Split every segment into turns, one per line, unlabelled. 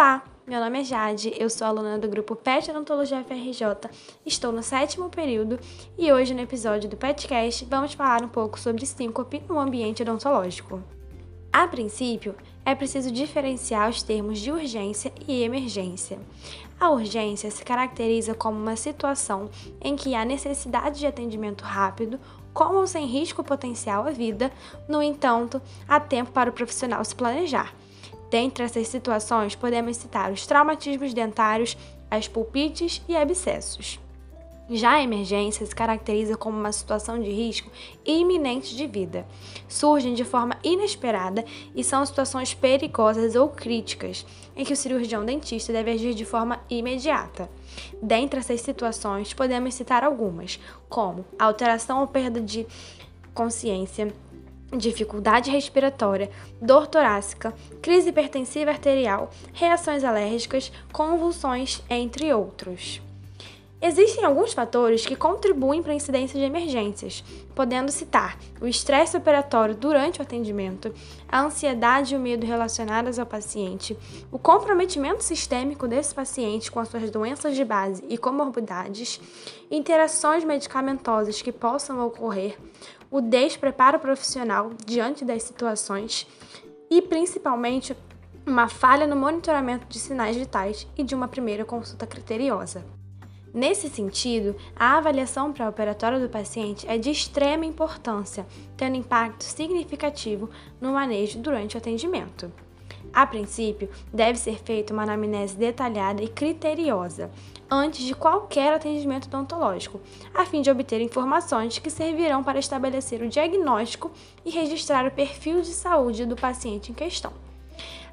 Olá, meu nome é Jade, eu sou aluna do grupo PET Odontologia FRJ, estou no sétimo período e hoje no episódio do PETcast vamos falar um pouco sobre síncope no ambiente odontológico. A princípio, é preciso diferenciar os termos de urgência e emergência. A urgência se caracteriza como uma situação em que há necessidade de atendimento rápido, com ou sem risco potencial à vida, no entanto, há tempo para o profissional se planejar. Dentre essas situações, podemos citar os traumatismos dentários, as pulpites e abscessos. Já a emergência se caracteriza como uma situação de risco iminente de vida. Surgem de forma inesperada e são situações perigosas ou críticas, em que o cirurgião dentista deve agir de forma imediata. Dentre essas situações, podemos citar algumas, como alteração ou perda de consciência, dificuldade respiratória, dor torácica, crise hipertensiva arterial, reações alérgicas, convulsões, entre outros. Existem alguns fatores que contribuem para a incidência de emergências, podendo citar o estresse operatório durante o atendimento, a ansiedade e o medo relacionados ao paciente, o comprometimento sistêmico desse paciente com as suas doenças de base e comorbidades, interações medicamentosas que possam ocorrer, o despreparo profissional diante das situações e, principalmente, uma falha no monitoramento de sinais vitais e de uma primeira consulta criteriosa. Nesse sentido, a avaliação pré-operatória do paciente é de extrema importância, tendo impacto significativo no manejo durante o atendimento. A princípio, deve ser feita uma anamnese detalhada e criteriosa antes de qualquer atendimento odontológico, a fim de obter informações que servirão para estabelecer o diagnóstico e registrar o perfil de saúde do paciente em questão.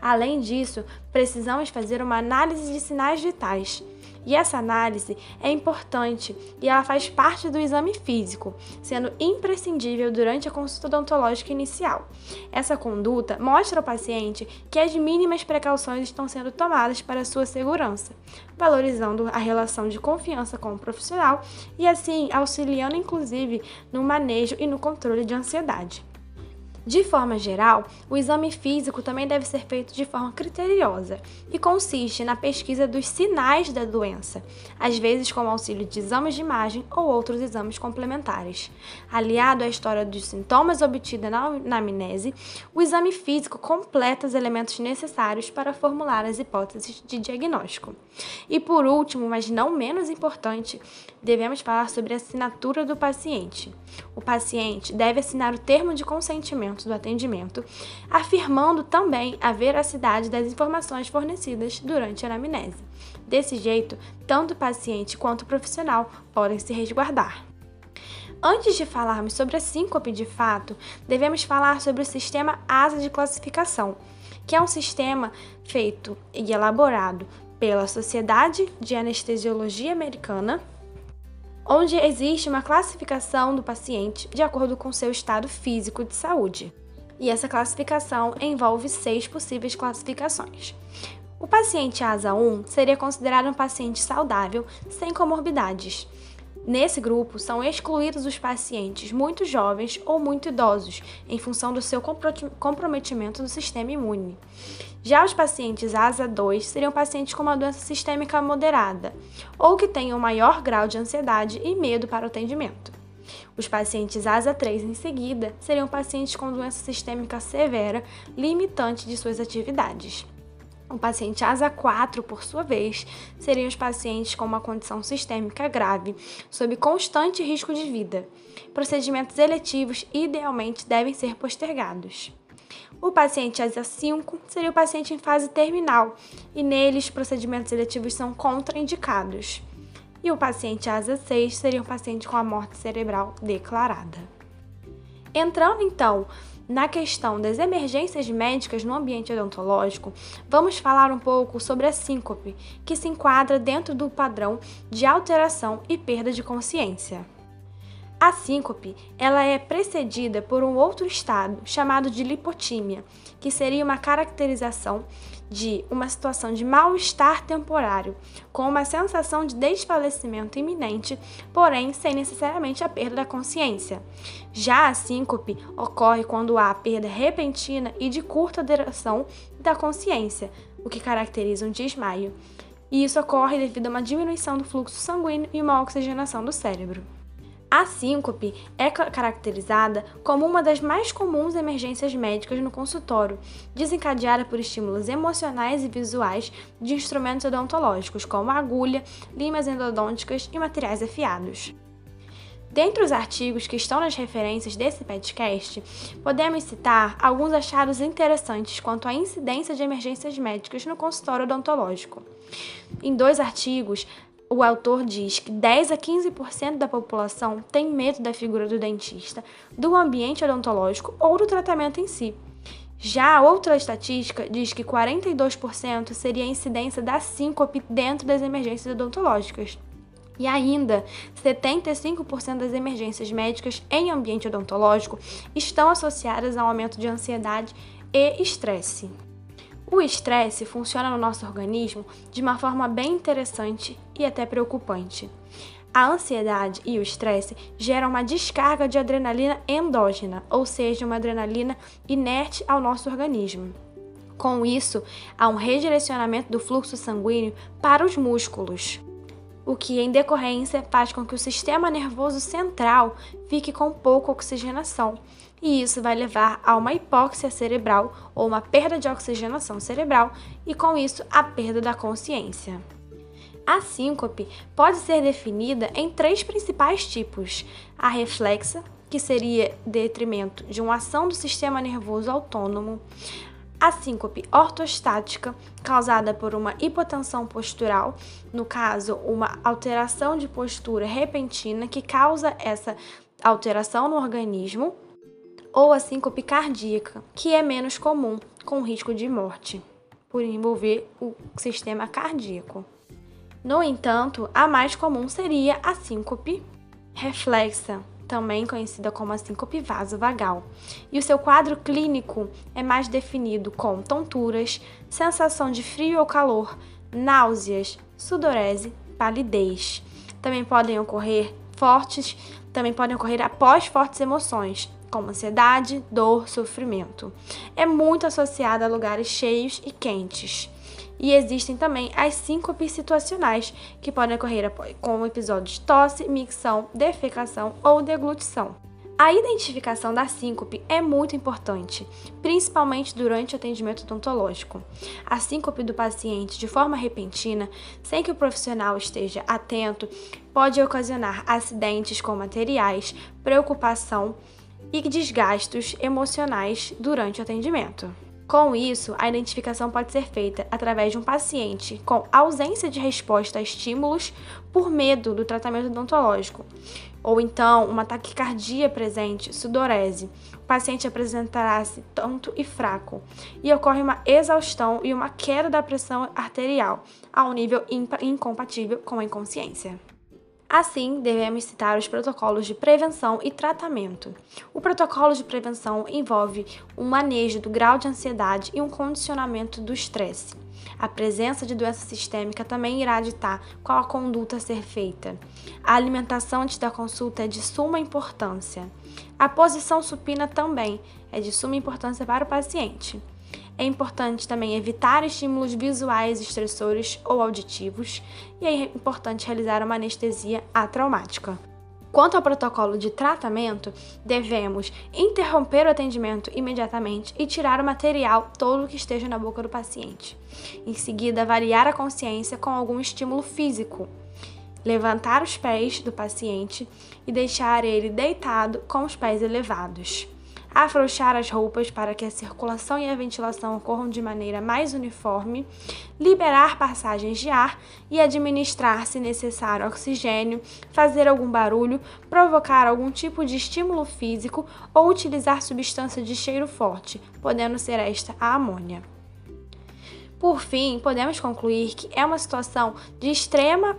Além disso, precisamos fazer uma análise de sinais vitais e essa análise é importante e ela faz parte do exame físico, sendo imprescindível durante a consulta odontológica inicial. Essa conduta mostra ao paciente que as mínimas precauções estão sendo tomadas para sua segurança, valorizando a relação de confiança com o profissional e assim auxiliando inclusive no manejo e no controle de ansiedade. De forma geral, o exame físico também deve ser feito de forma criteriosa e consiste na pesquisa dos sinais da doença, às vezes com auxílio de exames de imagem ou outros exames complementares. Aliado à história dos sintomas obtida na anamnese, o exame físico completa os elementos necessários para formular as hipóteses de diagnóstico. E por último, mas não menos importante, devemos falar sobre a assinatura do paciente. O paciente deve assinar o termo de consentimento do atendimento, afirmando também a veracidade das informações fornecidas durante a anamnese. Desse jeito, tanto o paciente quanto o profissional podem se resguardar. Antes de falarmos sobre a síncope de fato, devemos falar sobre o sistema ASA de classificação, que é um sistema feito e elaborado pela Sociedade de Anestesiologia Americana, onde existe uma classificação do paciente de acordo com seu estado físico de saúde. E essa classificação envolve seis possíveis classificações. O paciente ASA 1 seria considerado um paciente saudável, sem comorbidades. Nesse grupo são excluídos os pacientes muito jovens ou muito idosos, em função do seu comprometimento do sistema imune. Já os pacientes ASA 2 seriam pacientes com uma doença sistêmica moderada, ou que tenham maior grau de ansiedade e medo para o atendimento. Os pacientes ASA 3 em seguida seriam pacientes com doença sistêmica severa, limitante de suas atividades. O paciente ASA 4, por sua vez, seriam os pacientes com uma condição sistêmica grave, sob constante risco de vida. Procedimentos eletivos idealmente devem ser postergados. O paciente ASA 5 seria o paciente em fase terminal, e neles procedimentos eletivos são contraindicados. E o paciente ASA 6 seria um paciente com a morte cerebral declarada. Entrando então na questão das emergências médicas no ambiente odontológico, vamos falar um pouco sobre a síncope, que se enquadra dentro do padrão de alteração e perda de consciência. A síncope, ela é precedida por um outro estado chamado de lipotímia, que seria uma caracterização de uma situação de mal-estar temporário, com uma sensação de desfalecimento iminente, porém sem necessariamente a perda da consciência. Já a síncope ocorre quando há perda repentina e de curta duração da consciência, o que caracteriza um desmaio. E isso ocorre devido a uma diminuição do fluxo sanguíneo e uma oxigenação do cérebro. A síncope é caracterizada como uma das mais comuns emergências médicas no consultório, desencadeada por estímulos emocionais e visuais de instrumentos odontológicos, como agulha, limas endodônticas e materiais afiados. Dentre os artigos que estão nas referências desse podcast, podemos citar alguns achados interessantes quanto à incidência de emergências médicas no consultório odontológico. Em dois artigos, o autor diz que 10 a 15% da população tem medo da figura do dentista, do ambiente odontológico ou do tratamento em si. Já outra estatística diz que 42% seria a incidência da síncope dentro das emergências odontológicas. E ainda, 75% das emergências médicas em ambiente odontológico estão associadas ao aumento de ansiedade e estresse. O estresse funciona no nosso organismo de uma forma bem interessante e até preocupante. A ansiedade e o estresse geram uma descarga de adrenalina endógena, ou seja, uma adrenalina inerte ao nosso organismo. Com isso, há um redirecionamento do fluxo sanguíneo para os músculos, o que, em decorrência, faz com que o sistema nervoso central fique com pouca oxigenação, e isso vai levar a uma hipóxia cerebral ou uma perda de oxigenação cerebral e, com isso, a perda da consciência. A síncope pode ser definida em três principais tipos: a reflexa, que seria detrimento de uma ação do sistema nervoso autônomo, a síncope ortostática, causada por uma hipotensão postural, no caso, uma alteração de postura repentina que causa essa alteração no organismo, ou a síncope cardíaca, que é menos comum, com risco de morte, por envolver o sistema cardíaco. No entanto, a mais comum seria a síncope reflexa, também conhecida como a síncope vasovagal, e o seu quadro clínico é mais definido com tonturas, sensação de frio ou calor, náuseas, sudorese, palidez. Também podem ocorrer fortes, também podem ocorrer após fortes emoções, como ansiedade, dor, sofrimento. É muito associada a lugares cheios e quentes. E existem também as síncopes situacionais, que podem ocorrer com episódios de tosse, micção, defecação ou deglutição. A identificação da síncope é muito importante, principalmente durante o atendimento odontológico. A síncope do paciente de forma repentina, sem que o profissional esteja atento, pode ocasionar acidentes com materiais, preocupação e desgastos emocionais durante o atendimento. Com isso, a identificação pode ser feita através de um paciente com ausência de resposta a estímulos por medo do tratamento odontológico, ou então uma taquicardia presente, sudorese. O paciente apresentará-se tonto e fraco, e ocorre uma exaustão e uma queda da pressão arterial a um nível incompatível com a inconsciência. Assim, devemos citar os protocolos de prevenção e tratamento. O protocolo de prevenção envolve um manejo do grau de ansiedade e um condicionamento do estresse. A presença de doença sistêmica também irá ditar qual a conduta a ser feita. A alimentação antes da consulta é de suma importância. A posição supina também é de suma importância para o paciente. É importante também evitar estímulos visuais estressores ou auditivos e é importante realizar uma anestesia atraumática. Quanto ao protocolo de tratamento, devemos interromper o atendimento imediatamente e tirar o material todo que esteja na boca do paciente. Em seguida, avaliar a consciência com algum estímulo físico. Levantar os pés do paciente e deixar ele deitado com os pés elevados afrouxar as roupas para que a circulação e a ventilação ocorram de maneira mais uniforme, liberar passagens de ar e administrar, se necessário, oxigênio, fazer algum barulho, provocar algum tipo de estímulo físico ou utilizar substância de cheiro forte, podendo ser esta a amônia. Por fim, podemos concluir que é uma situação de extrema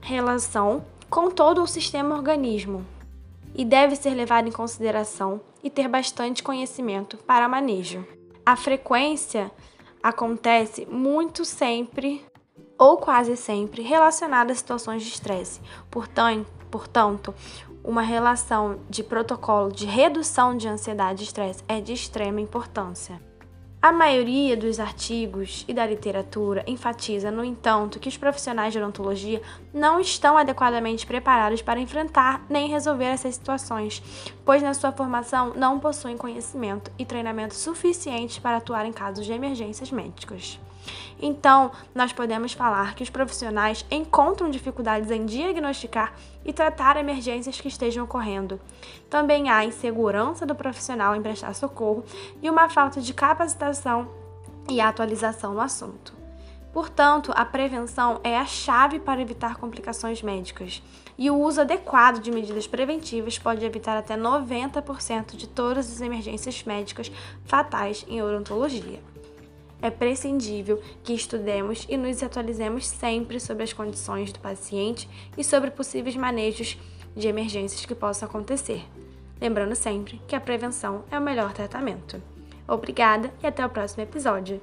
relação com todo o sistema organismo, e deve ser levado em consideração e ter bastante conhecimento para manejo. A frequência acontece muito sempre ou quase sempre relacionada a situações de estresse. Portanto, uma relação de protocolo de redução de ansiedade e estresse é de extrema importância. A maioria dos artigos e da literatura enfatiza, no entanto, que os profissionais de odontologia não estão adequadamente preparados para enfrentar nem resolver essas situações, pois na sua formação não possuem conhecimento e treinamento suficientes para atuar em casos de emergências médicas. Então, nós podemos falar que os profissionais encontram dificuldades em diagnosticar e tratar emergências que estejam ocorrendo. Também há insegurança do profissional em prestar socorro e uma falta de capacitação e atualização no assunto. Portanto, a prevenção é a chave para evitar complicações médicas, e o uso adequado de medidas preventivas pode evitar até 90% de todas as emergências médicas fatais em odontologia é prescindível que estudemos e nos atualizemos sempre sobre as condições do paciente e sobre possíveis manejos de emergências que possam acontecer. Lembrando sempre que a prevenção é o melhor tratamento. Obrigada e até o próximo episódio.